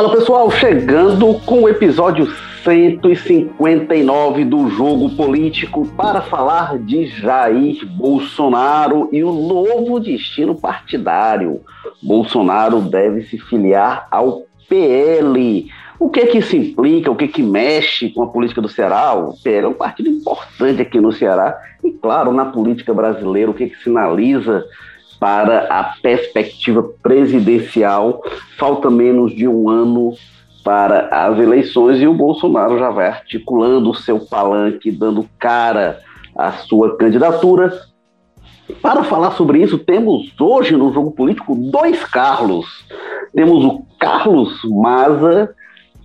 Fala pessoal, chegando com o episódio 159 do Jogo Político para falar de Jair Bolsonaro e o novo destino partidário. Bolsonaro deve se filiar ao PL. O que que isso implica? O que que mexe com a política do Ceará? O PL é um partido importante aqui no Ceará e, claro, na política brasileira, o que que sinaliza para a perspectiva presidencial? Falta menos de um ano para as eleições e o Bolsonaro já vai articulando o seu palanque, dando cara à sua candidatura. Para falar sobre isso, temos hoje no jogo político dois Carlos. Temos o Carlos Maza,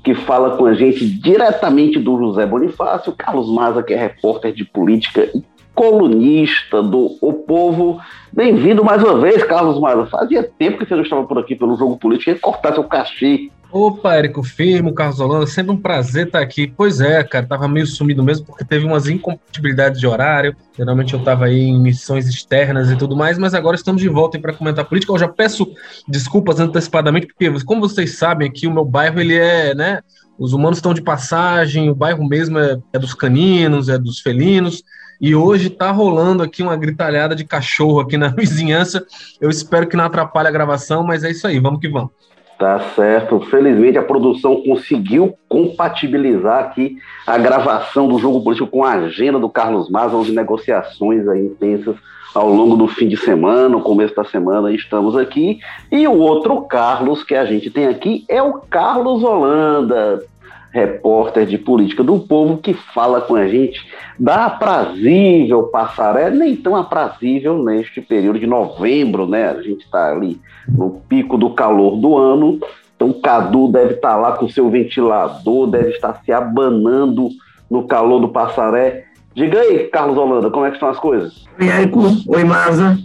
que fala com a gente diretamente do José Bonifácio, Carlos Maza, que é repórter de política e colunista do O Povo. Bem-vindo mais uma vez, Carlos Maza. Fazia tempo que você não estava por aqui pelo jogo político, ia cortar seu cachê Opa, Érico Firmo, Carlos Holanda, sempre um prazer estar aqui. Pois é, cara, tava meio sumido mesmo porque teve umas incompatibilidades de horário. Geralmente eu tava aí em missões externas e tudo mais, mas agora estamos de volta para comentar política. Eu já peço desculpas antecipadamente, porque, como vocês sabem, aqui o meu bairro, ele é, né? Os humanos estão de passagem, o bairro mesmo é, é dos caninos, é dos felinos. E hoje tá rolando aqui uma gritalhada de cachorro aqui na vizinhança. Eu espero que não atrapalhe a gravação, mas é isso aí, vamos que vamos. Tá certo. Felizmente a produção conseguiu compatibilizar aqui a gravação do jogo político com a agenda do Carlos Maza, de negociações aí intensas ao longo do fim de semana, no começo da semana, estamos aqui. E o outro Carlos que a gente tem aqui é o Carlos Holanda, repórter de política do povo, que fala com a gente da aprazível passaré, nem tão aprazível neste período de novembro, né? A gente está ali no pico do calor do ano, então Cadu deve estar tá lá com seu ventilador, deve estar se abanando no calor do passaré. Diga aí, Carlos Holanda, como é que estão as coisas? Oi, Érico. Oi, Maza.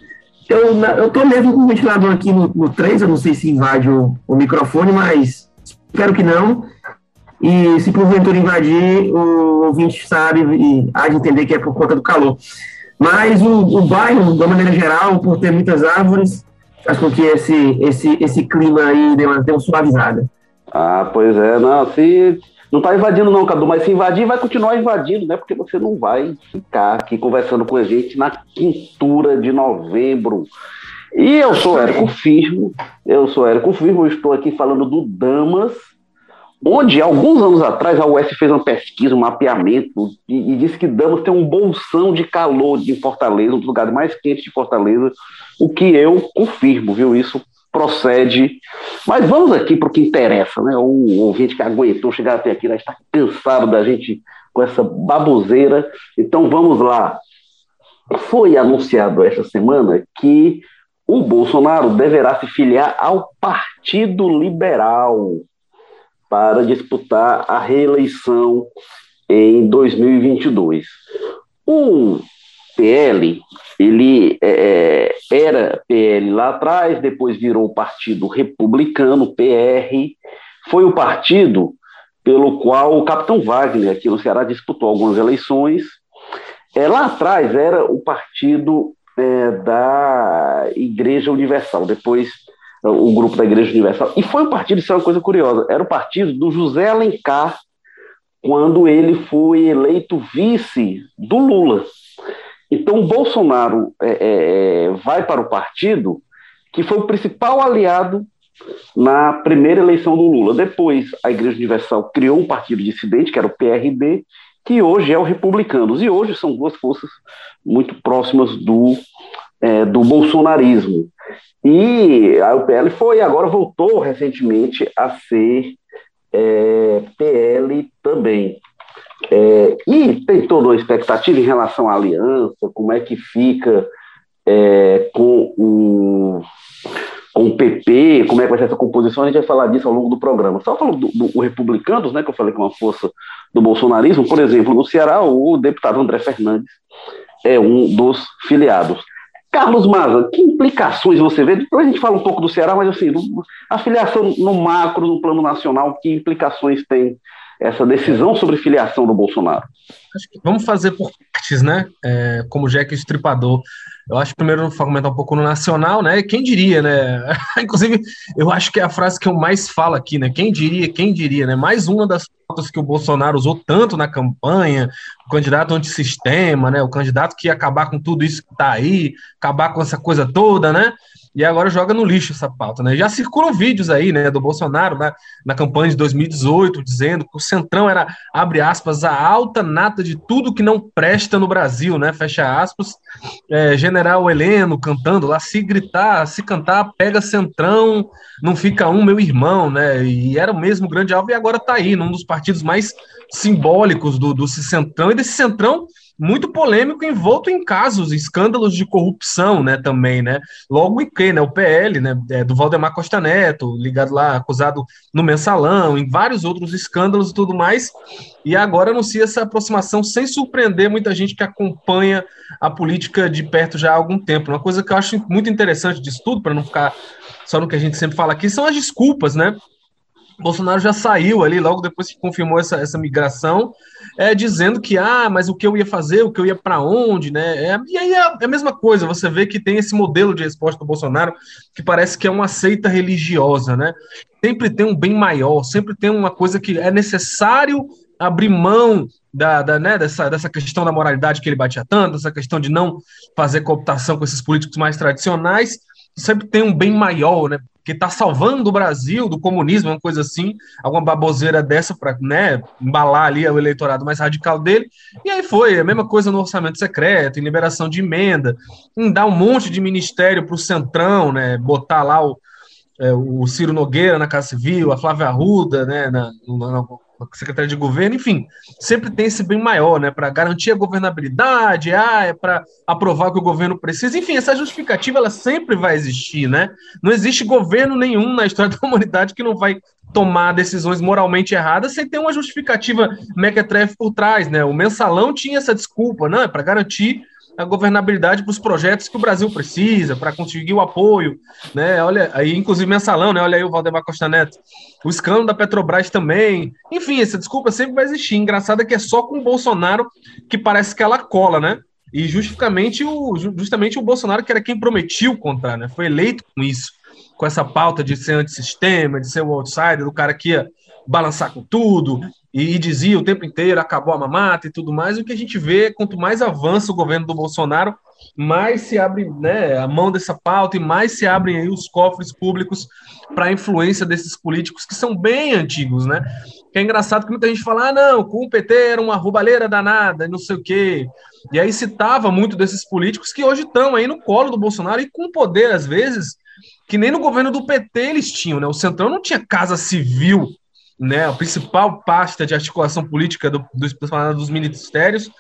Eu, eu mesmo com o ventilador aqui no, no 3, eu não sei se invade o, o microfone, mas espero que não. E se porventura invadir, o ouvinte sabe e há de entender que é por conta do calor. Mas o, o bairro, de uma maneira geral, por ter muitas árvores, faz com que esse, esse, esse clima aí dê uma, dê uma suavizada. Ah, pois é, não, se não está invadindo não, Cadu, mas se invadir, vai continuar invadindo, né? Porque você não vai ficar aqui conversando com a gente na quintura de novembro. E eu sou Érico Firmo, eu sou Érico Firmo, estou aqui falando do Damas, onde alguns anos atrás a UES fez uma pesquisa, um mapeamento, e, e disse que Damas tem um bolsão de calor de Fortaleza, um dos lugares mais quentes de Fortaleza, o que eu confirmo, viu? Isso procede. Mas vamos aqui para o que interessa, né? O ouvinte que aguentou chegar até aqui já está cansado da gente com essa baboseira. Então vamos lá. Foi anunciado esta semana que o Bolsonaro deverá se filiar ao Partido Liberal para disputar a reeleição em 2022. O PL, ele é, é era PL lá atrás, depois virou o Partido Republicano, PR, foi o partido pelo qual o capitão Wagner aqui no Ceará disputou algumas eleições. É, lá atrás era o partido é, da Igreja Universal, depois o grupo da Igreja Universal. E foi um partido, isso é uma coisa curiosa, era o partido do José Alencar, quando ele foi eleito vice do Lula. Então, o Bolsonaro é, é, é, vai para o partido que foi o principal aliado na primeira eleição do Lula. Depois, a Igreja Universal criou um partido dissidente, que era o PRB, que hoje é o Republicanos. E hoje são duas forças muito próximas do, é, do bolsonarismo. E a UPL foi, agora voltou recentemente a ser é, PL também. É, e tem toda uma expectativa em relação à aliança, como é que fica é, com, o, com o PP, como é que vai ser essa composição, a gente vai falar disso ao longo do programa. Só falando do, do Republicanos, né, que eu falei que é uma força do bolsonarismo, por exemplo, no Ceará, o deputado André Fernandes é um dos filiados. Carlos Maza, que implicações você vê? Depois a gente fala um pouco do Ceará, mas assim, a filiação no macro, no plano nacional, que implicações tem essa decisão sobre filiação do Bolsonaro? vamos fazer por artes, né? É, como Jack Estripador. Eu acho que primeiro vou comentar um pouco no nacional, né? Quem diria, né? Inclusive, eu acho que é a frase que eu mais falo aqui, né? Quem diria, quem diria, né? Mais uma das fotos que o Bolsonaro usou tanto na campanha, o candidato antissistema, né? O candidato que ia acabar com tudo isso que tá aí, acabar com essa coisa toda, né? E agora joga no lixo essa pauta, né? Já circulam vídeos aí, né, do Bolsonaro na, na campanha de 2018, dizendo que o Centrão era, abre aspas, a alta nata de tudo que não presta no Brasil, né? Fecha aspas. É, General Heleno cantando lá, se gritar, se cantar, pega Centrão, não fica um, meu irmão, né? E era o mesmo grande alvo e agora tá aí, num dos partidos mais simbólicos do, do Centrão e desse Centrão muito polêmico, envolto em casos, escândalos de corrupção, né, também, né, logo em que, né, o PL, né, é, do Valdemar Costa Neto, ligado lá, acusado no mensalão, em vários outros escândalos e tudo mais, e agora anuncia essa aproximação sem surpreender muita gente que acompanha a política de perto já há algum tempo. Uma coisa que eu acho muito interessante disso tudo, para não ficar só no que a gente sempre fala aqui, são as desculpas, né, Bolsonaro já saiu ali, logo depois que confirmou essa, essa migração, é, dizendo que, ah, mas o que eu ia fazer, o que eu ia para onde, né? É, e aí é, é a mesma coisa, você vê que tem esse modelo de resposta do Bolsonaro que parece que é uma seita religiosa, né? Sempre tem um bem maior, sempre tem uma coisa que é necessário abrir mão da, da, né, dessa, dessa questão da moralidade que ele batia tanto, essa questão de não fazer cooptação com esses políticos mais tradicionais, sempre tem um bem maior, né? Que está salvando o Brasil do comunismo, uma coisa assim, alguma baboseira dessa para né, embalar ali o eleitorado mais radical dele. E aí foi a mesma coisa no orçamento secreto, em liberação de emenda, em dar um monte de ministério para o Centrão, né, botar lá o, é, o Ciro Nogueira na Casa Civil, a Flávia Arruda né, na, na, secretária de governo, enfim, sempre tem esse bem maior, né, para garantir a governabilidade, ah, é para aprovar o que o governo precisa, enfim, essa justificativa ela sempre vai existir, né? Não existe governo nenhum na história da humanidade que não vai tomar decisões moralmente erradas sem ter uma justificativa mequetrefe por trás, né? O mensalão tinha essa desculpa, não, é para garantir a governabilidade para os projetos que o Brasil precisa, para conseguir o apoio, né? Olha, aí inclusive mensalão, né? Olha aí o Valdemar Costa Neto. O escândalo da Petrobras também. Enfim, essa desculpa sempre vai existir. Engraçado é que é só com o Bolsonaro que parece que ela cola, né? E justamente o, justamente o Bolsonaro, que era quem prometia o contrário, né? Foi eleito com isso, com essa pauta de ser antissistema, de ser o outsider, do cara que ia balançar com tudo, e, e, dizia o tempo inteiro acabou a mamata e tudo mais. O que a gente vê, quanto mais avança o governo do Bolsonaro, mais se abre né, a mão dessa pauta e mais se abrem os cofres públicos para a influência desses políticos que são bem antigos, né? Que é engraçado que muita gente fala, ah, não, com o PT era uma roubalheira danada, não sei o quê. E aí citava muito desses políticos que hoje estão aí no colo do Bolsonaro e com poder, às vezes, que nem no governo do PT eles tinham, né? O Centrão não tinha casa civil né, a principal pasta de articulação política do, do, dos ministérios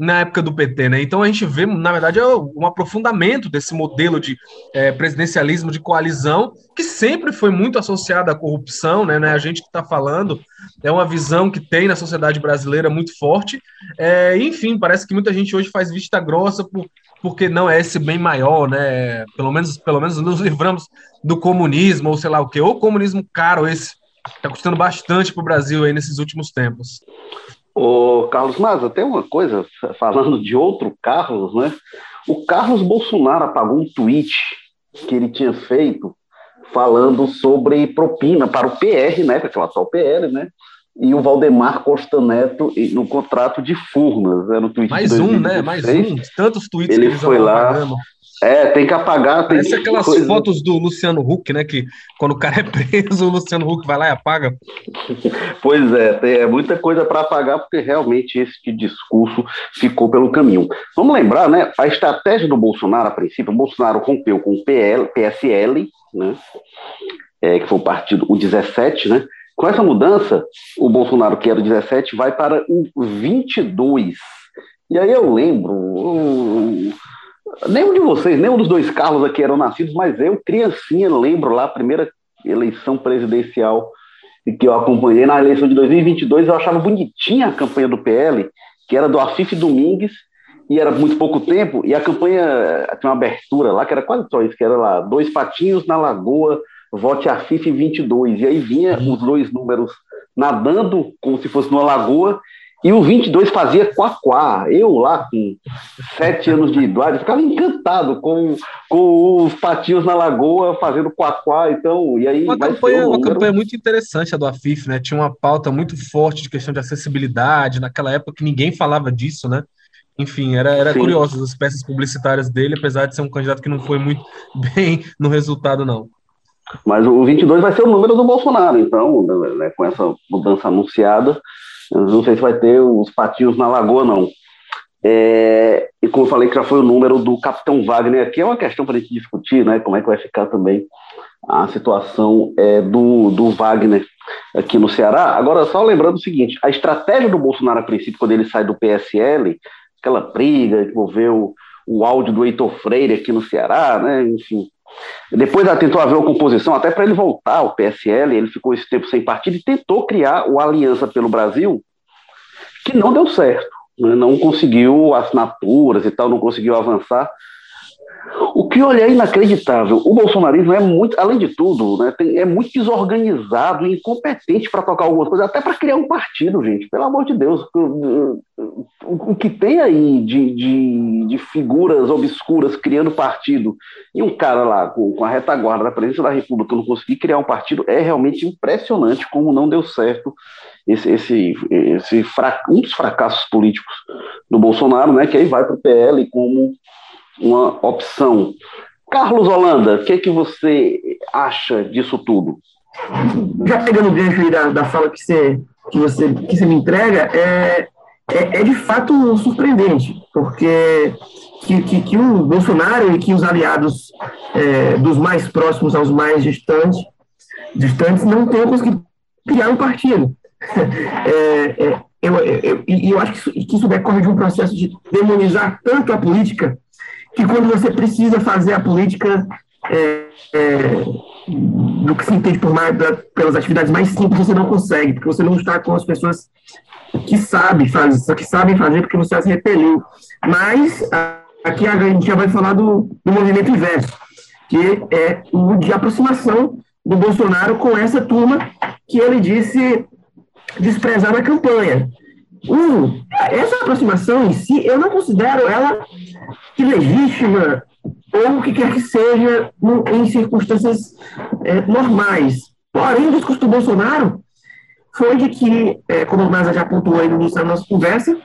na época do PT. Né? Então a gente vê, na verdade, é um aprofundamento desse modelo de é, presidencialismo de coalizão, que sempre foi muito associado à corrupção, né? né a gente que está falando, é uma visão que tem na sociedade brasileira muito forte. É, enfim, parece que muita gente hoje faz vista grossa por, porque não é esse bem maior, né? Pelo menos, pelo menos nos livramos do comunismo, ou sei lá o que, ou comunismo caro esse Está custando bastante para o Brasil aí nesses últimos tempos. Ô, Carlos Maza, tem uma coisa, falando de outro Carlos, né? O Carlos Bolsonaro apagou um tweet que ele tinha feito falando sobre propina para o PR, né? É o atual PL, né? E o Valdemar Costa Neto no contrato de Furnas, né, no tweet Mais um, né? Mais um, tantos tweets ele que eles foi lá, apagando. É, tem que apagar. Tem Parece aquelas coisa... fotos do Luciano Huck, né? Que quando o cara é preso, o Luciano Huck vai lá e apaga. Pois é, tem é muita coisa para apagar, porque realmente esse discurso ficou pelo caminho. Vamos lembrar, né? A estratégia do Bolsonaro, a princípio, o Bolsonaro rompeu com o PL, PSL, né? É, que foi o partido, o 17, né? Com essa mudança, o Bolsonaro, que era o 17, vai para o 22. E aí eu lembro. Eu Nenhum de vocês, nenhum dos dois Carlos aqui eram nascidos, mas eu, criancinha, lembro lá a primeira eleição presidencial que eu acompanhei. Na eleição de 2022, eu achava bonitinha a campanha do PL, que era do Afif Domingues, e era muito pouco tempo, e a campanha tinha uma abertura lá, que era quase só isso, que era lá, dois patinhos na lagoa, vote Afif 22, e aí vinha os dois números nadando, como se fosse numa lagoa, e o 22 fazia quá-quá. Eu lá com sete anos de idade ficava encantado com, com os patinhos na lagoa fazendo quá-quá. Então, e aí uma campanha, um uma campanha muito interessante a do Afif, né? Tinha uma pauta muito forte de questão de acessibilidade. Naquela época que ninguém falava disso, né? Enfim, era, era curioso as peças publicitárias dele, apesar de ser um candidato que não foi muito bem no resultado, não. Mas o 22 vai ser o número do Bolsonaro, então, né, com essa mudança anunciada, não sei se vai ter os patinhos na lagoa, não. É, e como eu falei que já foi o número do Capitão Wagner aqui, é uma questão para a gente discutir, né? Como é que vai ficar também a situação é, do, do Wagner aqui no Ceará. Agora, só lembrando o seguinte: a estratégia do Bolsonaro, a princípio, quando ele sai do PSL, aquela briga que envolveu o áudio do Heitor Freire aqui no Ceará, né? Enfim. Depois tentou haver uma composição, até para ele voltar ao PSL, ele ficou esse tempo sem partido e tentou criar o Aliança pelo Brasil, que não deu certo, né? não conseguiu assinaturas e tal, não conseguiu avançar. O que olhei é inacreditável. O bolsonarismo é muito, além de tudo, né, tem, é muito desorganizado e incompetente para tocar algumas coisas, até para criar um partido, gente. Pelo amor de Deus. O, o, o que tem aí de, de, de, figuras obscuras criando partido e um cara lá com, com a retaguarda da presidência da República não conseguir criar um partido é realmente impressionante como não deu certo esse, esse, esse um dos fracassos políticos do Bolsonaro, né, que aí vai para o PL como uma opção. Carlos Holanda, o que, é que você acha disso tudo? Já pegando o gancho aí da, da fala que você, que, você, que você me entrega, é, é, é de fato surpreendente, porque que, que, que, o Bolsonaro e que os aliados é, dos mais próximos aos mais distantes, distantes não tenham conseguido criar um partido. É, é, eu, eu, e eu acho que isso, que isso decorre de um processo de demonizar tanto a política que quando você precisa fazer a política é, é, do que se entende por mais, da, pelas atividades mais simples, você não consegue, porque você não está com as pessoas que sabem fazer, que sabem fazer, porque você as repeliu. Mas a, aqui a gente já vai falar do, do movimento inverso, que é o de aproximação do Bolsonaro com essa turma que ele disse desprezar na campanha. Um, essa aproximação em si, eu não considero ela ilegítima ou o que quer que seja no, em circunstâncias é, normais. Porém, o discurso do Bolsonaro foi de que, é, como o Nasa já apontou aí no início da nossa conversa,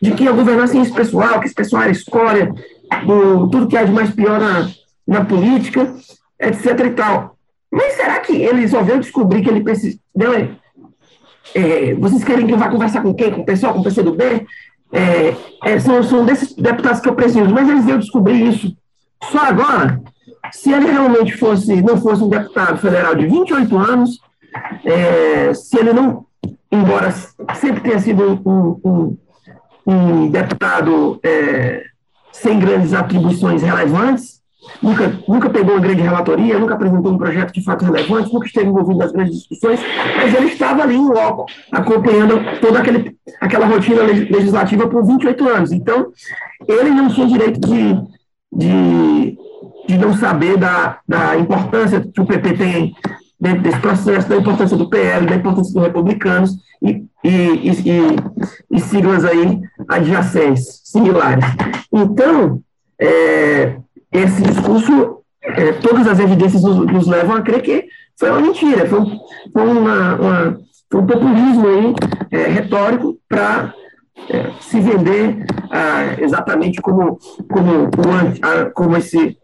de que a governança é pessoal, que esse pessoal era escória, do, tudo que há de mais pior na, na política, etc e tal. Mas será que ele só veio descobrir que ele precisa... Não, é, vocês querem que eu vá conversar com quem? Com o pessoal, com o PCdoB? É, é, são, são desses deputados que eu preciso, mas eles iam descobrir isso só agora. Se ele realmente fosse, não fosse um deputado federal de 28 anos, é, se ele não, embora sempre tenha sido um, um, um deputado é, sem grandes atribuições relevantes, nunca, nunca pegou uma grande relatoria, nunca apresentou um projeto de fato relevante, nunca esteve envolvido nas grandes discussões, mas ele estava ali em loco, acompanhando toda aquele, aquela rotina legislativa por 28 anos. Então, ele não tinha direito de, de, de não saber da, da importância que o PP tem dentro desse processo, da importância do PL, da importância dos republicanos e, e, e, e siglas aí adjacentes, similares. Então, é, esse discurso, é, todas as evidências nos, nos, levam a crer que foi uma mentira, foi um, foi uma, uma, foi um populismo aí, é, retórico para é, se vender ah, exatamente como, como, como, como esse,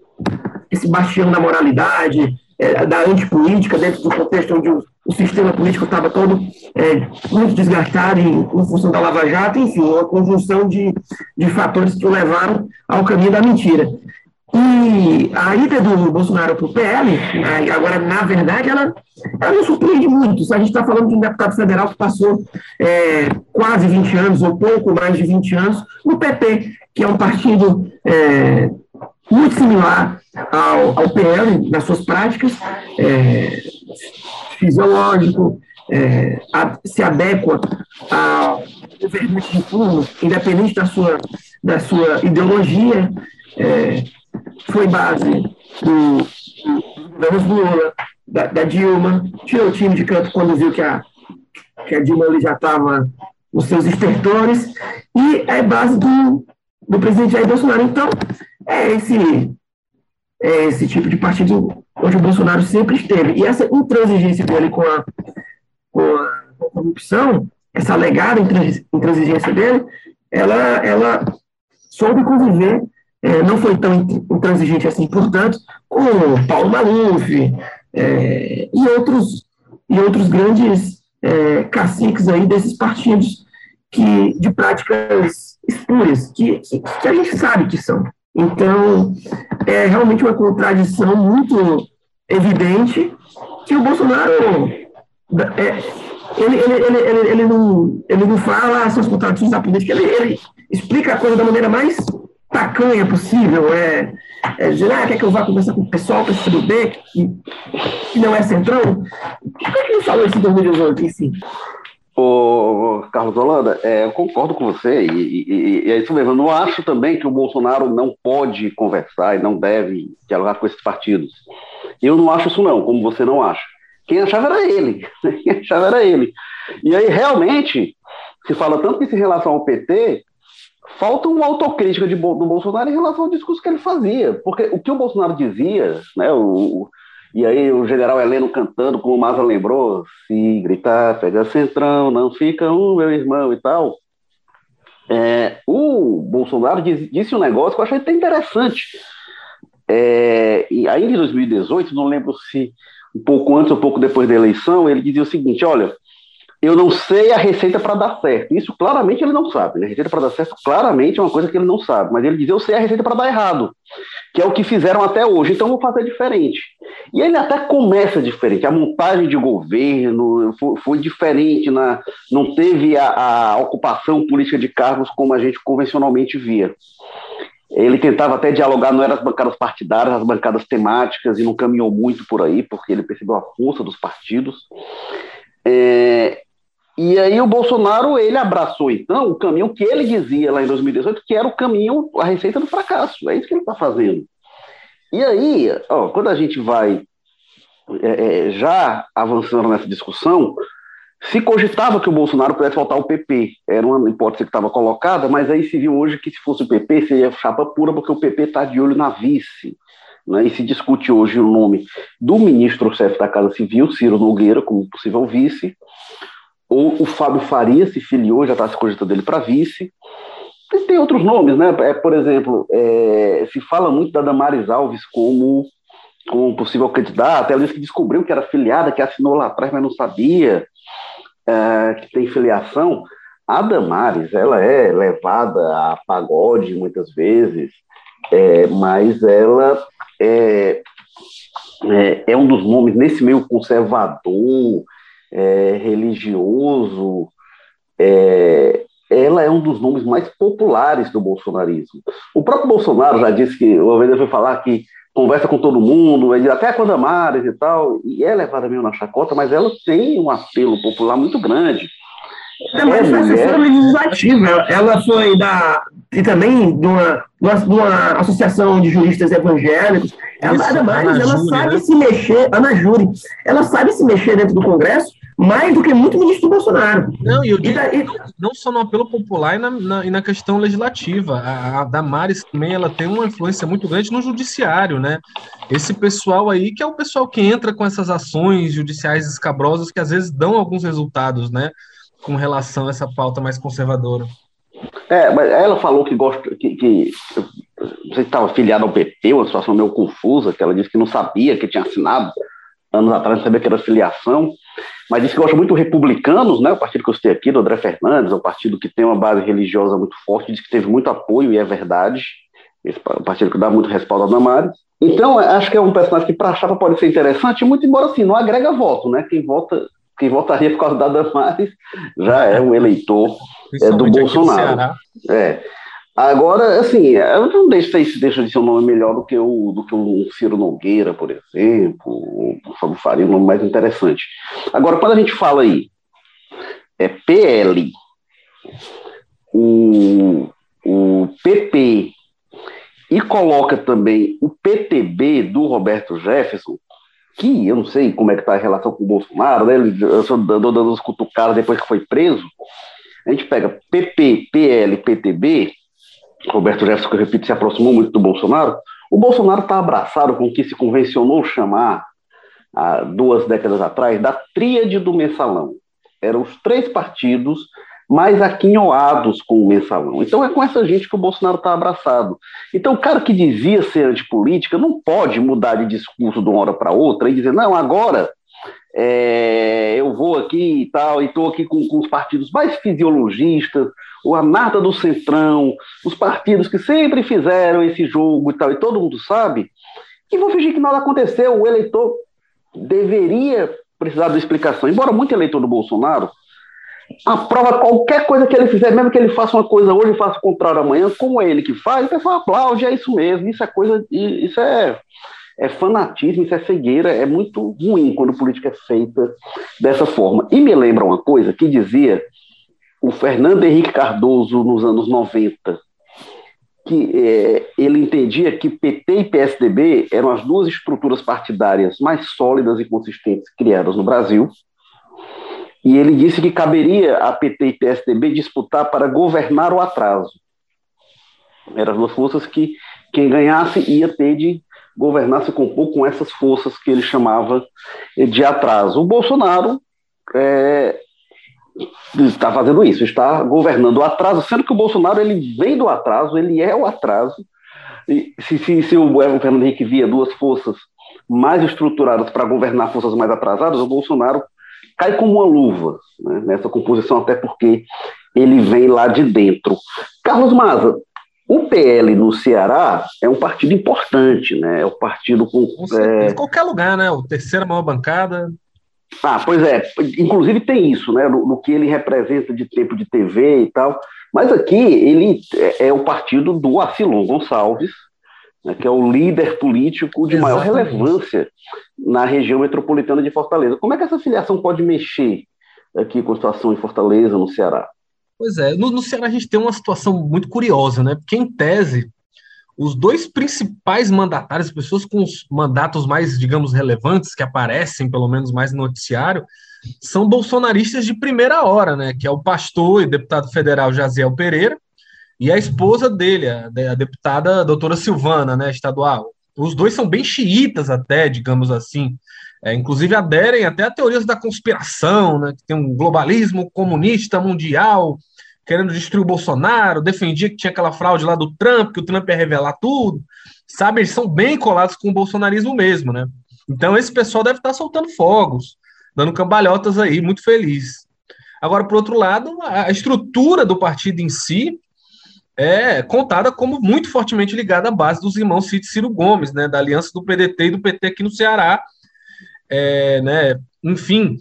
esse bastião da moralidade, é, da antipolítica, dentro do contexto onde o, o sistema político estava todo é, muito desgastado em, em, função da Lava Jato, enfim, uma conjunção de, de fatores que o levaram ao caminho da mentira. E a ida do Bolsonaro para o PL, agora, na verdade, ela, ela não surpreende muito. Se a gente está falando de um deputado federal que passou é, quase 20 anos, ou pouco mais de 20 anos, no PP, que é um partido é, muito similar ao, ao PL nas suas práticas, é, fisiológico, é, a, se adequa ao governante de turno, independente da sua, da sua ideologia. É, foi base do, do Lula, da, da, Dilma, tirou o time de canto quando viu que a, que a Dilma ele já estava os seus estertores, e é base do, do presidente Jair Bolsonaro. Então, é esse, é esse tipo de partido onde o Bolsonaro sempre esteve. E essa intransigência dele com a, com a, com a corrupção, essa alegada intransigência dele, ela, ela soube conviver, é, não foi tão intransigente assim, portanto, com Paulo Maluf é, e, outros, e outros grandes é, caciques aí desses partidos que, de práticas espúrias, que, que, a gente sabe que são. Então, é realmente uma contradição muito evidente que o Bolsonaro é, ele, ele, ele, ele, ele, não, ele não fala essas contradições da política, ele, ele explica a coisa da maneira mais tacanha possível, é, é ah, quer que eu vá conversar com o pessoal do PCdoB, que, que não é centrão? Por que ele falou isso em 2018, assim? Ô, Carlos Holanda, é, eu concordo com você, e, e, e, é isso mesmo. Eu não acho também que o Bolsonaro não pode conversar e não deve dialogar com esses partidos. Eu não acho isso, não, como você não acha. Quem achava era ele. Quem achava era ele. E aí, realmente, se fala tanto que em relação ao PT, falta uma autocrítica de, do Bolsonaro em relação ao discurso que ele fazia. Porque o que o Bolsonaro dizia, né, o, e aí o general Heleno cantando, como o Maza lembrou, se gritar, pega centrão, não fica um, meu irmão e tal. É, o Bolsonaro diz, disse um negócio que eu achei até interessante. É, e ainda em 2018, não lembro se um pouco antes ou pouco depois da eleição, ele dizia o seguinte: olha, eu não sei a receita para dar certo. Isso claramente ele não sabe. Né? A receita para dar certo claramente é uma coisa que ele não sabe. Mas ele dizia: eu sei a receita para dar errado, que é o que fizeram até hoje. Então vou fazer diferente. E ele até começa diferente. A montagem de governo foi, foi diferente. Na, não teve a, a ocupação política de cargos como a gente convencionalmente via. Ele tentava até dialogar, não eram as bancadas partidárias, as bancadas temáticas, e não caminhou muito por aí, porque ele percebeu a força dos partidos. É, e aí o Bolsonaro, ele abraçou, então, o caminho que ele dizia lá em 2018, que era o caminho, a receita do fracasso. É isso que ele está fazendo. E aí, ó, quando a gente vai é, é já avançando nessa discussão, se cogitava que o Bolsonaro pudesse voltar ao PP, era uma hipótese que estava colocada, mas aí se viu hoje que se fosse o PP seria chapa pura, porque o PP está de olho na vice. Né? E se discute hoje o nome do ministro-chefe da Casa Civil, Ciro Nogueira, como possível vice, ou o Fábio Faria se filiou, já está se cogitando dele para vice. E tem outros nomes, né? É, por exemplo, é, se fala muito da Damares Alves como, como possível candidata, ela disse que descobriu que era filiada, que assinou lá atrás, mas não sabia é, que tem filiação, a Damares, ela é levada a pagode muitas vezes, é, mas ela é, é, é, um dos nomes nesse meio conservador, é, religioso, é, ela é um dos nomes mais populares do bolsonarismo. O próprio Bolsonaro já disse que, uma vez ele foi falar que conversa com todo mundo, até com a Damares e tal, e é levada meio na chacota, mas ela tem um apelo popular muito grande. É, mas é, assessora legislativa, ela foi da. e também de uma, de uma associação de juristas evangélicos. Ela, Isso, ela Júri, sabe né? se mexer, Ana Júri, ela sabe se mexer dentro do Congresso mais do que muito ministro do Bolsonaro. Não, e eu digo, e daí... não, não, só no apelo popular e na, na, e na questão legislativa. A, a, Damares também ela tem uma influência muito grande no judiciário, né? Esse pessoal aí, que é o pessoal que entra com essas ações judiciais escabrosas que às vezes dão alguns resultados, né? Com relação a essa pauta mais conservadora. É, mas ela falou que gosta, que, que não sei se estava afiliada ao PT, uma situação meio confusa, que ela disse que não sabia que tinha assinado anos atrás, não sabia que era filiação mas disse que gosta muito republicanos, né, o partido que eu citei aqui, do André Fernandes, é um partido que tem uma base religiosa muito forte, diz que teve muito apoio, e é verdade, esse partido que dá muito respaldo a Damares. Então, acho que é um personagem que para a chapa pode ser interessante, muito embora assim, não agrega voto, né, quem vota quem votaria por causa da Damares já é um eleitor é, do Bolsonaro. É. Agora, assim, eu não deixo se deixa de ser um nome melhor do que o, do que o Ciro Nogueira, por exemplo, o Fábio Faria, um nome mais interessante. Agora, quando a gente fala aí, é PL, o, o PP, e coloca também o PTB do Roberto Jefferson, que eu não sei como é que está a relação com o Bolsonaro, né? Ele, só dando, uns cutucadas depois que foi preso, a gente pega PP, PL, PTB, Roberto Jefferson, que eu repito, se aproximou muito do Bolsonaro, o Bolsonaro está abraçado com o que se convencionou chamar, há duas décadas atrás, da tríade do mensalão. Eram os três partidos mais aquinhoados com o mensalão. Então é com essa gente que o Bolsonaro está abraçado. Então o cara que dizia ser antipolítica não pode mudar de discurso de uma hora para outra e dizer, não, agora é, eu vou aqui e tal, e estou aqui com, com, os partidos mais fisiologistas, o Anata do Centrão, os partidos que sempre fizeram esse jogo e tal, e todo mundo sabe, e vou fingir que nada aconteceu. O eleitor deveria precisar de explicação. Embora muito eleitor do Bolsonaro aprova qualquer coisa que ele fizer, mesmo que ele faça uma coisa hoje e faça o contrário amanhã, como é ele que faz, o pessoal aplaude, é isso mesmo, isso é coisa, isso é, é fanatismo, isso é cegueira, é muito ruim quando política é feita dessa forma. E me lembra uma coisa que dizia o Fernando Henrique Cardoso nos anos 90, que é, ele entendia que PT e PSDB eram as duas estruturas partidárias mais sólidas e consistentes criadas no Brasil, e ele disse que caberia a PT e PSDB disputar para governar o atraso. Eram as duas forças que quem ganhasse ia ter de governar se compor com essas forças que ele chamava de atraso. O Bolsonaro é, está fazendo isso, está governando o atraso, sendo que o Bolsonaro ele vem do atraso, ele é o atraso. E se, se, se o Fernando Henrique via duas forças mais estruturadas para governar forças mais atrasadas, o Bolsonaro cai como uma luva né, nessa composição, até porque ele vem lá de dentro. Carlos Maza, o PL no Ceará é um partido importante, né? É o partido com. é... qualquer lugar, né? O terceira maior bancada. Ah, pois é. Inclusive tem isso, né? No, no, que ele representa de tempo de TV e tal. Mas aqui ele é, é o partido do Acilon Gonçalves, né, que é o líder político de Exatamente. maior relevância na região metropolitana de Fortaleza. Como é que essa filiação pode mexer aqui com a situação em Fortaleza, no Ceará? Pois é, no, no Ceará a gente tem uma situação muito curiosa, né? Porque, em tese, os dois principais mandatários, pessoas com os mandatos mais, digamos, relevantes, que aparecem, pelo menos, mais no noticiário, são bolsonaristas de primeira hora, né? Que é o pastor e deputado federal Jaziel Pereira e a esposa dele, a, a deputada doutora Silvana, né, estadual. Os dois são bem xiitas até, digamos assim. É, inclusive aderem até a teorias da conspiração, né, que tem um globalismo comunista mundial querendo destruir o Bolsonaro, defendia que tinha aquela fraude lá do Trump, que o Trump ia revelar tudo. Sabe, eles são bem colados com o bolsonarismo mesmo, né? Então esse pessoal deve estar soltando fogos, dando cambalhotas aí, muito feliz. Agora, por outro lado, a estrutura do partido em si é contada como muito fortemente ligada à base dos irmãos Cid e Ciro Gomes, né, da aliança do PDT e do PT aqui no Ceará. É, né, enfim,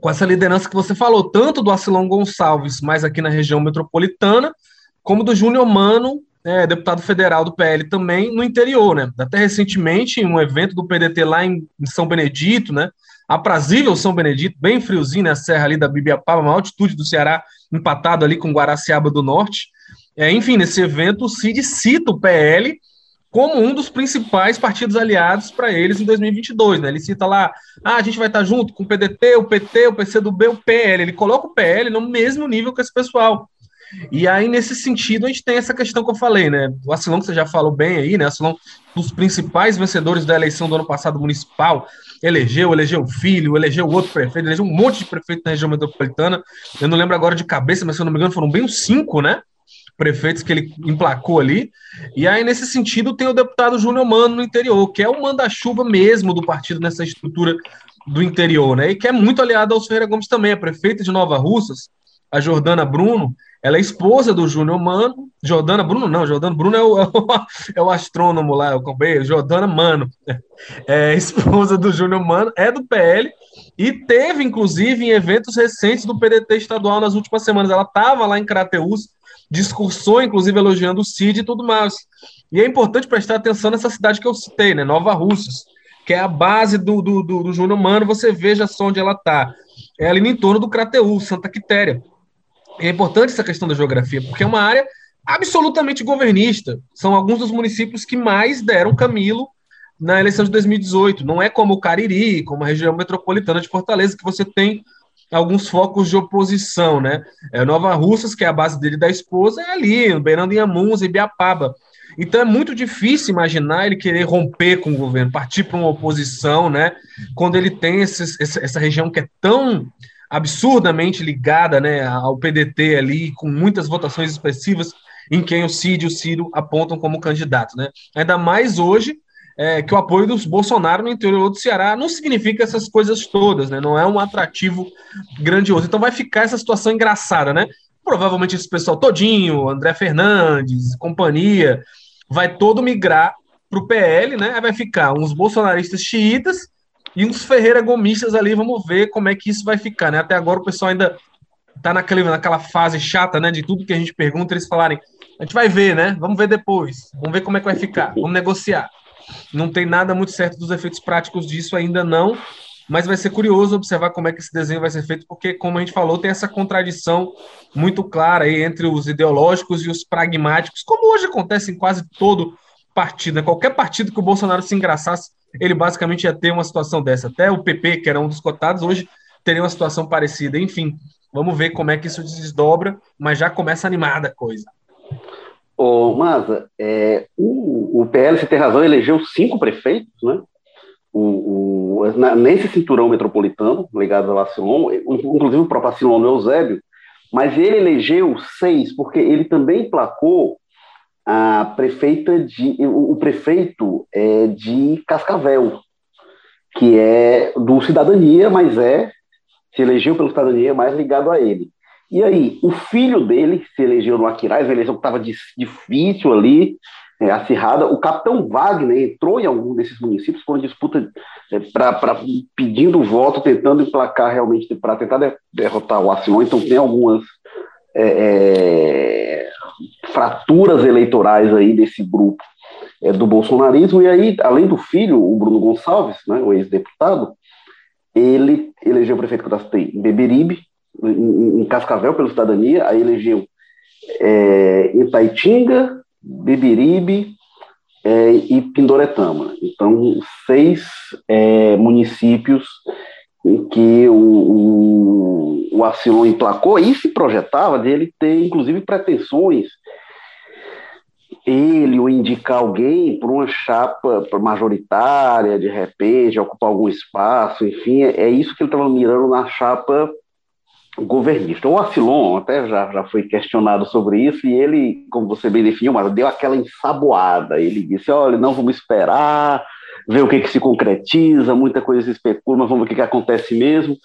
com essa liderança que você falou, tanto do Acilão Gonçalves, mais aqui na região metropolitana, como do Júnior Mano, é, deputado federal do PL também, no interior, né? Até recentemente, em um evento do PDT lá em, em São Benedito, né? Aprazível São Benedito, bem friozinho, na né? serra ali da Bibiapaba, maior altitude do Ceará, empatado ali com Guaraciaba do Norte. É, enfim, nesse evento, o Cid cita o PL como um dos principais partidos aliados para eles em 2022. Né? Ele cita lá, ah, a gente vai estar junto com o PDT, o PT, o PCdoB, o PL. Ele coloca o PL no mesmo nível que esse pessoal. E aí, nesse sentido, a gente tem essa questão que eu falei, né? O Acilão, que você já falou bem aí, né? O Acilão, dos principais vencedores da eleição do ano passado municipal, elegeu, elegeu o filho, elegeu outro prefeito, elegeu um monte de prefeito na região metropolitana. Eu não lembro agora de cabeça, mas se eu não me engano, foram bem uns cinco, né? Prefeitos que ele emplacou ali. E aí, nesse sentido, tem o deputado Júnior Mano no interior, que é o manda-chuva mesmo do partido nessa estrutura do interior, né? E que é muito aliado ao Ferreira Gomes também, a prefeita de Nova Russas, a Jordana Bruno, ela é esposa do Júnior Mano. Jordana Bruno, não, Jordana Bruno é o, é o astrônomo lá, eu comprei, Jordana Mano. É esposa do Júnior Mano, é do PL e teve, inclusive, em eventos recentes do PDT estadual nas últimas semanas. Ela estava lá em Crateús discursou, inclusive, elogiando o Cid e tudo mais. E é importante prestar atenção nessa cidade que eu citei, né? Nova Russas, que é a base do, do, do, do Júnior Mano, você veja só onde ela está. É ali no entorno do Crateú, Santa Quitéria. E é importante essa questão da geografia, porque é uma área absolutamente governista. São alguns dos municípios que mais deram Camilo na eleição de 2018. Não é como o Cariri, como a região metropolitana de Fortaleza, que você tem alguns focos de oposição, né? É, Nova Russas, que é a base dele da esposa, é ali, beirando Inhamuns e Biapaba. Então é muito difícil imaginar ele querer romper com o governo, partir para uma oposição, né? Quando ele tem essa, região que é tão absurdamente ligada né, ao PDT ali, com muitas votações expressivas, em quem o Cid e o Ciro apontam como candidatos. Né? Ainda mais hoje, é, que o apoio dos Bolsonaro no interior do Ceará não significa essas coisas todas, né? Não é um atrativo grandioso. Então vai ficar essa situação engraçada, né? Provavelmente esse pessoal todinho, André Fernandes, companhia, vai todo migrar para o PL, né? Aí vai ficar uns bolsonaristas xiitas e uns Ferreira gomistas ali. Vamos ver como é que isso vai ficar, né? Até agora o pessoal ainda tá naquele, naquela fase chata, né? De tudo que a gente pergunta, eles falarem, a gente vai ver, né? Vamos ver depois. Vamos ver como é que vai ficar. Vamos negociar. Não tem nada muito certo dos efeitos práticos disso ainda não, mas vai ser curioso observar como é que esse desenho vai ser feito, porque, como a gente falou, tem essa contradição muito clara aí entre os ideológicos e os pragmáticos, como hoje acontece em quase todo partido. Né? Qualquer partido que o Bolsonaro se engraçasse, ele basicamente ia ter uma situação dessa. Até o PP, que era um dos cotados, hoje teria uma situação parecida. Enfim, vamos ver como é que isso desdobra, mas já começa animada a coisa. Ô, Maza, é, o, o PL, você tem razão, elegeu cinco prefeitos, né? O, o, na, nesse cinturão metropolitano, ligado ao Acilon, inclusive o próprio Acilon no Eusébio, mas ele elegeu seis, porque ele também placou a prefeita de, o, o prefeito é, de Cascavel, que é do Cidadania, mas é, se elegeu pelo Cidadania, mais ligado a ele. E aí, o filho dele se elegeu no Aquiraz, uma eleição que estava difícil ali, é, acirrada. O capitão Wagner entrou em algum desses municípios com uma disputa é, pra, pra, pedindo voto, tentando emplacar realmente para tentar derrotar o Acinon. Então, tem algumas é, é, fraturas eleitorais aí desse grupo é, do bolsonarismo. E aí, além do filho, o Bruno Gonçalves, né, o ex-deputado, ele elegeu o prefeito que eu em Beberibe, em, em Cascavel pela cidadania, aí elegeu é, Itaitinga, Beberibe é, e Pindoretama. Então, seis é, municípios em que o, o, o Acilon emplacou e se projetava dele ter, inclusive, pretensões ele ou indicar alguém para uma chapa majoritária, de repente, ocupar algum espaço, enfim, é isso que ele estava mirando na chapa governista. O Acilon até já, já foi questionado sobre isso, e ele, como você bem definiu, mas deu aquela ensaboada. Ele disse: olha, não vamos esperar, ver o que, que se concretiza, muita coisa se especula, mas vamos ver o que, que acontece mesmo.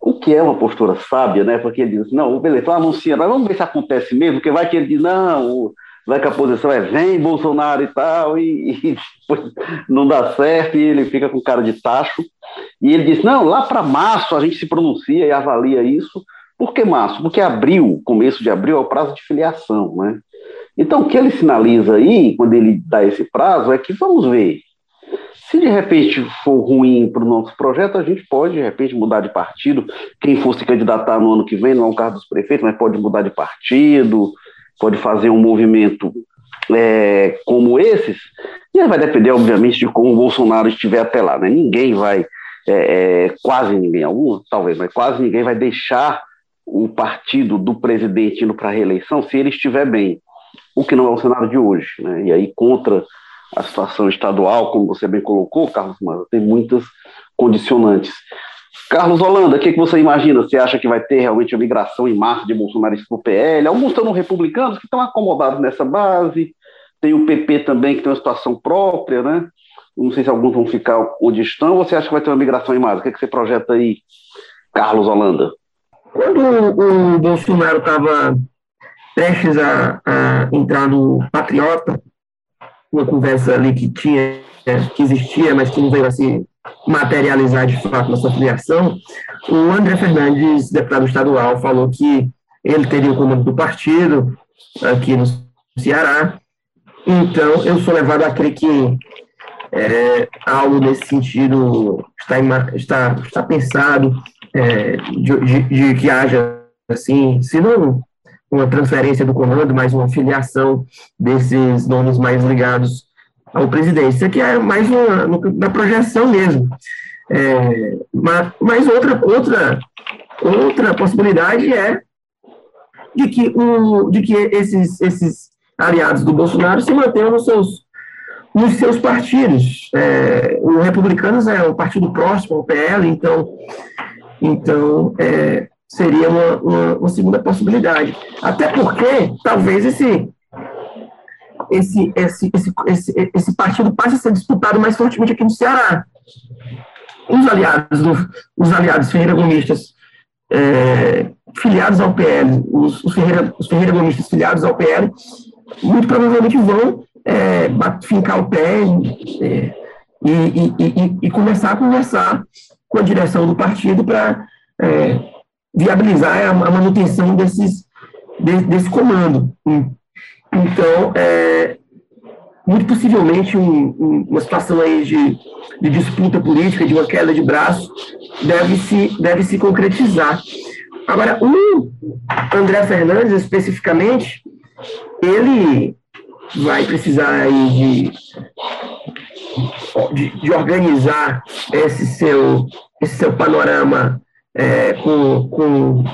O que é uma postura sábia, né? Porque ele diz: não, beleza, estou anunciando, mas vamos ver se acontece mesmo, porque vai que ele diz: não, vai que a posição é vem Bolsonaro e tal, e, e não dá certo, e ele fica com cara de tacho. E ele disse: não, lá para março a gente se pronuncia e avalia isso. Por que março? Porque abril, começo de abril, é o prazo de filiação, né? Então, o que ele sinaliza aí, quando ele dá esse prazo, é que vamos ver. Se de repente for ruim para o nosso projeto, a gente pode, de repente, mudar de partido. Quem fosse candidatar no ano que vem, não é o caso dos prefeitos, mas pode mudar de partido, pode fazer um movimento é, como esses, e vai depender, obviamente, de como o Bolsonaro estiver até lá. Né? Ninguém vai, é, é, quase ninguém, algum, talvez, mas quase ninguém vai deixar o partido do presidente indo para a reeleição se ele estiver bem, o que não é o cenário de hoje. Né? E aí, contra a situação estadual, como você bem colocou, Carlos Mano, tem muitas condicionantes. Carlos Holanda, o que, que você imagina? Você acha que vai ter realmente a migração em massa de bolsonaristas para o PL? Alguns estão republicanos que estão acomodados nessa base, tem o PP também que tem uma situação própria, né? Não sei se alguns vão ficar onde estão, você acha que vai ter uma migração em massa? O que, que você projeta aí, Carlos Holanda? Quando o Bolsonaro estava prestes a, a, entrar no Patriota, uma conversa ali que tinha, que existia, mas que não veio a materializar de fato nossa filiação, o André Fernandes, deputado estadual, falou que ele teria o comando do partido aqui no Ceará. Então, eu sou levado a crer que é, algo nesse sentido está, está, está pensado é, de, de, de, que haja, assim, se não uma transferência do comando, mas uma filiação desses nomes mais ligados ao presidente. Isso aqui é mais uma, uma projeção mesmo. É, mas, outra, outra, outra possibilidade é de que, o, de que esses, esses aliados do Bolsonaro se mantenham nos seus, nos seus partidos. É, o Republicanos é o partido próximo ao PL, então, então é, seria uma, uma, uma, segunda possibilidade. Até porque, talvez, esse, esse, esse, esse, esse, partido passe a ser disputado mais fortemente aqui no Ceará. Os aliados, do, os aliados Ferreira Gomistas é, filiados ao PL, os, os, Ferreira, os Ferreira Gomistas filiados ao PL, muito provavelmente vão é, fincar o pé é, e, e, e, e, começar a conversar com a direção do partido para é, viabilizar a, a manutenção desses, de, desse comando. Então, é, muito possivelmente um, um, uma situação aí de, de, disputa política, de uma queda de braço, deve se, deve se concretizar. Agora, o André Fernandes, especificamente, ele vai precisar aí de, de, de organizar esse seu, esse seu panorama é, com, com,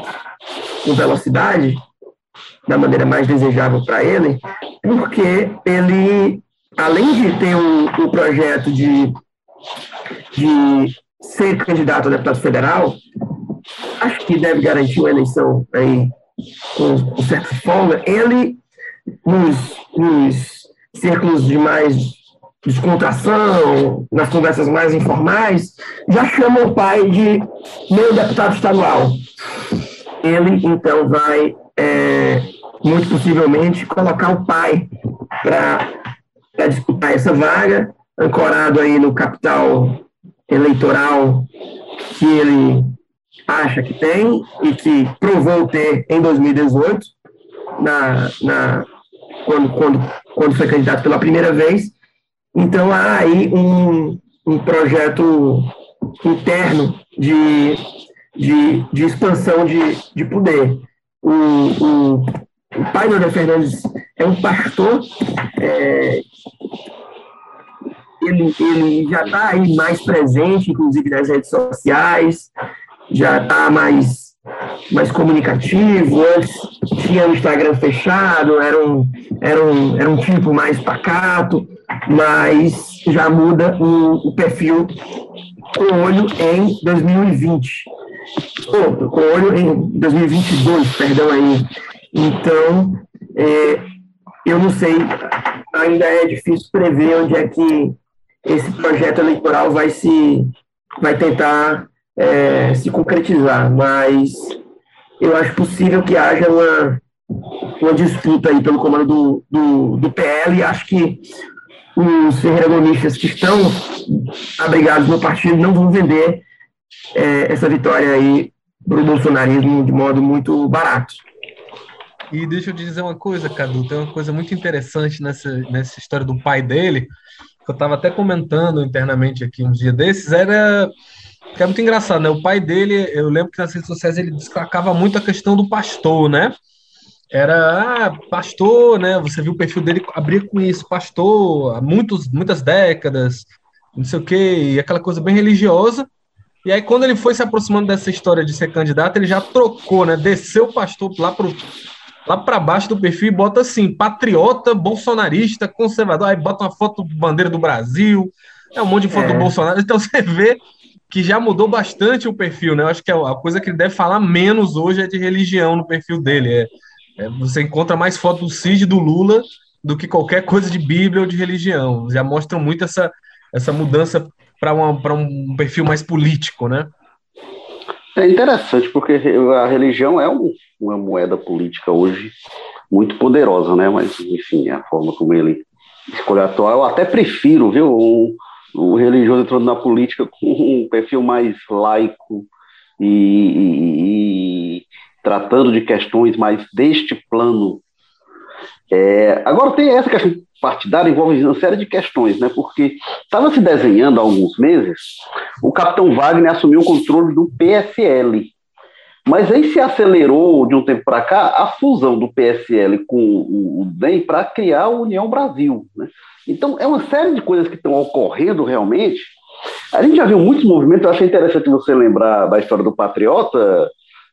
com velocidade, da maneira mais desejável para ele, porque ele, além de ter um, um projeto de, de ser candidato a deputado federal, acho que deve garantir uma eleição aí com, com certa folga, ele, nos, nos círculos de mais descontração, nas conversas mais informais, já chama o pai de meu deputado estadual. Ele, então, vai, é, muito possivelmente, colocar o pai para disputar essa vaga, ancorado aí no capital eleitoral que ele acha que tem e que provou ter em 2018, na, na, quando, quando, quando foi candidato pela primeira vez. Então, há aí um, um projeto interno de, de, de expansão de, de poder. O, o, o pai do André Fernandes é um pastor, é, ele, ele já está aí mais presente, inclusive nas redes sociais, já está mais, mais comunicativo. Antes tinha o Instagram fechado, era um, era um, era um tipo mais pacato, mas já muda o, o perfil com olho em 2020. Oh, com olho em 2022, perdão aí. Então, é, eu não sei, ainda é difícil prever onde é que esse projeto eleitoral vai se vai tentar é, se concretizar, mas eu acho possível que haja uma, uma disputa aí pelo comando do, do, do PL acho que os ferreiragonistas que estão abrigados no partido não vão vender é, essa vitória aí para o bolsonarismo de modo muito barato. E deixa eu te dizer uma coisa, Cadu, tem uma coisa muito interessante nessa, nessa história do pai dele, que eu estava até comentando internamente aqui uns dias desses, era que é muito engraçado, né? O pai dele, eu lembro que nas redes sociais ele destacava muito a questão do pastor, né? Era, ah, pastor, né? Você viu o perfil dele abrir com isso, pastor, há muitos, muitas décadas, não sei o quê, e aquela coisa bem religiosa. E aí, quando ele foi se aproximando dessa história de ser candidato, ele já trocou, né? Desceu o pastor lá pro lá para baixo do perfil e bota assim, patriota, bolsonarista, conservador, aí bota uma foto bandeira do Brasil, é um monte de foto é. do Bolsonaro. Então você vê que já mudou bastante o perfil, né? Eu acho que a coisa que ele deve falar menos hoje é de religião no perfil dele. É, é você encontra mais foto do Cid do Lula do que qualquer coisa de Bíblia ou de religião. Já mostram muito essa, essa mudança para um perfil mais político, né? É interessante, porque a religião é um, uma moeda política hoje muito poderosa, né? Mas, enfim, a forma como ele escolheu atuar, eu até prefiro, viu? Um, o religioso entrando na política com um perfil mais laico e, e, e tratando de questões mais deste plano. É, agora tem essa questão partidária envolve uma série de questões, né? Porque estava se desenhando há alguns meses, o capitão Wagner assumiu o controle do PSL. Mas aí se acelerou de um tempo para cá a fusão do PSL com o DEM para criar a União Brasil. Né? Então, é uma série de coisas que estão ocorrendo realmente. A gente já viu muitos movimentos, eu achei interessante você lembrar da história do Patriota,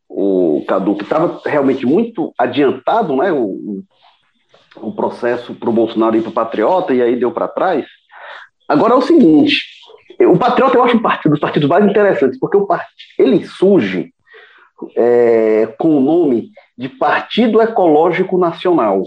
o Cadu, que estava realmente muito adiantado, né? O, o processo para o Bolsonaro ir para o Patriota, e aí deu para trás. Agora é o seguinte: o Patriota eu acho um partido dos partidos mais interessantes, porque o partido, ele surge é, com o nome de Partido Ecológico Nacional.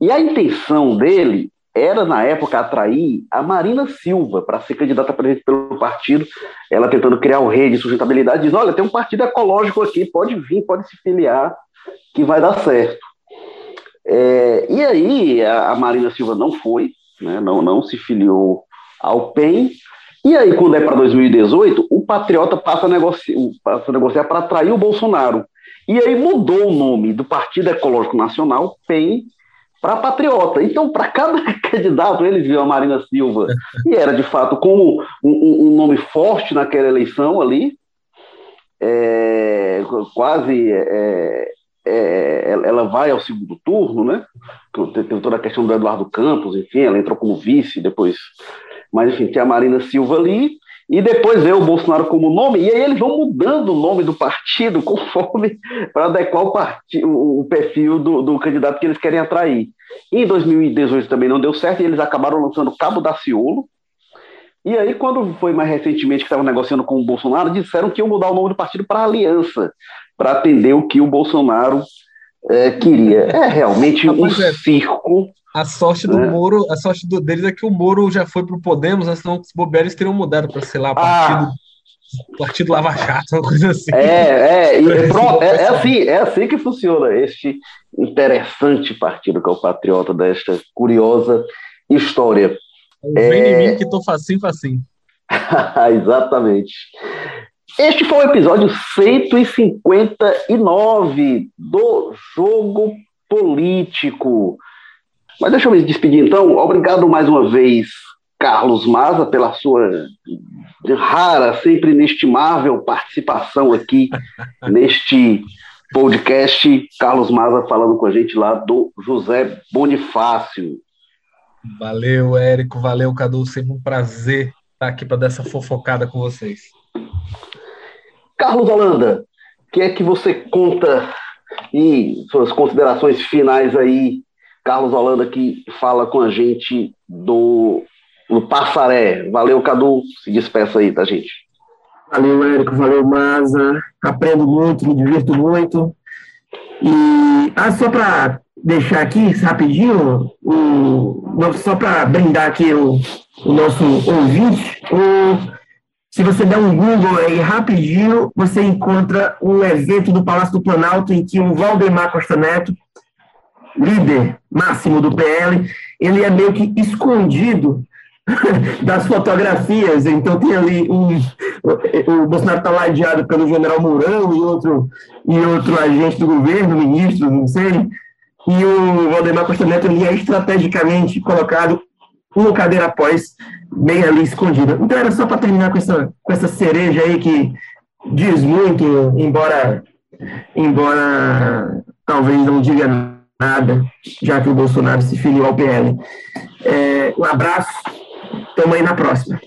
E a intenção dele era, na época, atrair a Marina Silva para ser candidata a presidente pelo partido, ela tentando criar o rei de sustentabilidade, diz, olha, tem um partido ecológico aqui, pode vir, pode se filiar, que vai dar certo. É, e aí, a, Marina Silva não foi, né, não, não se filiou ao PEN, e aí, quando é para 2018, o Patriota passa a, negoci passa a negociar para atrair o Bolsonaro. E aí mudou o nome do Partido Ecológico Nacional, PEN, para Patriota. Então, para cada candidato, eles viam a Marina Silva, e era de fato como um, um nome forte naquela eleição ali, é, quase é, é, ela vai ao segundo turno, né? Tem toda a questão do Eduardo Campos, enfim, ela entrou como vice, depois mas enfim, tem a Marina Silva ali, e depois veio o Bolsonaro como nome, e aí eles vão mudando o nome do partido conforme para adequar o, partido, o perfil do, do, candidato que eles querem atrair. Em 2018 também não deu certo, e eles acabaram lançando Cabo da Ciolo. E aí, quando foi mais recentemente que estavam negociando com o Bolsonaro, disseram que iam mudar o nome do partido para Aliança, para atender o que o Bolsonaro é, queria. É realmente um é. circo a sorte do é. Moro, a sorte do, deles é que o Moro já foi pro Podemos, né? senão os bobeiros teriam mudado para, sei lá, ah. partido, ah. partido Lava Jato, uma coisa assim. É, é, é, pronto, é, é, assim, é assim que funciona este interessante partido que é o Patriota desta curiosa história. Vem é... em mim que tô facinho, facinho. Exatamente. Este foi o episódio 159 do Jogo Político. Mas deixa eu me despedir então. Obrigado mais uma vez, Carlos Maza, pela sua rara, sempre inestimável participação aqui neste podcast. Carlos Maza falando com a gente lá do José Bonifácio. Valeu, Érico. Valeu, Cadu. Sempre um prazer estar aqui para dar essa fofocada com vocês. Carlos Holanda, o que é que você conta e suas considerações finais aí Carlos Holanda que fala com a gente do, do Passaré. Valeu, Cadu. Se despeça aí, tá, gente? Valeu, Érico. Valeu, Maza. Aprendo muito, me divirto muito. E ah, só para deixar aqui rapidinho, o, só para brindar aqui o, o nosso ouvinte, o, se você der um Google aí rapidinho, você encontra um evento do Palácio do Planalto em que o Valdemar Costa Neto líder máximo do PL, ele é meio que escondido das fotografias, então tem ali um, o Bolsonaro está ladeado pelo general Mourão e outro, e outro agente do governo, ministro, não sei, e o Valdemar Costa Neto ele é estrategicamente colocado uma cadeira após, bem ali escondido. Então era só para terminar com essa, com essa cereja aí que diz muito, embora, embora talvez não diga nada, já que o Bolsonaro se filiou ao PL. É, um abraço, tamo aí na próxima.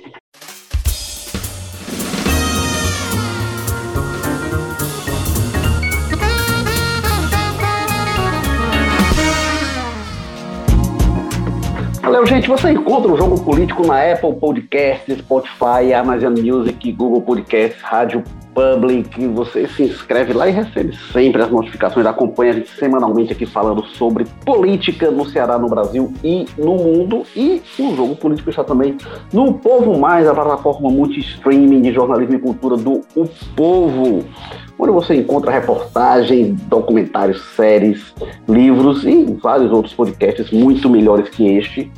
Valeu, gente. Você encontra o Jogo Político na Apple Podcasts, Spotify, Amazon Music, Google Podcasts, Rádio Public. Você se inscreve lá e recebe sempre as notificações. Acompanha a gente semanalmente aqui falando sobre política no Ceará, no Brasil e no mundo. E o Jogo Político está também no Povo Mais, a plataforma multi-streaming de jornalismo e cultura do O Povo onde você encontra reportagens, documentários, séries, livros e vários outros podcasts muito melhores que este.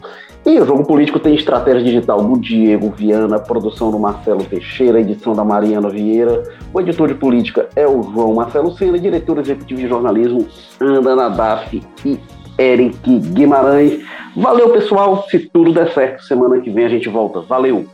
E o Jogo Político tem estratégia digital do Diego Viana, produção do Marcelo Teixeira, edição da Mariana Vieira. O editor de política é o João Marcelo Sena, diretor executivo de jornalismo Anda Nadaf e Eric Guimarães. Valeu, pessoal. Se tudo der certo, semana que vem a gente volta. Valeu!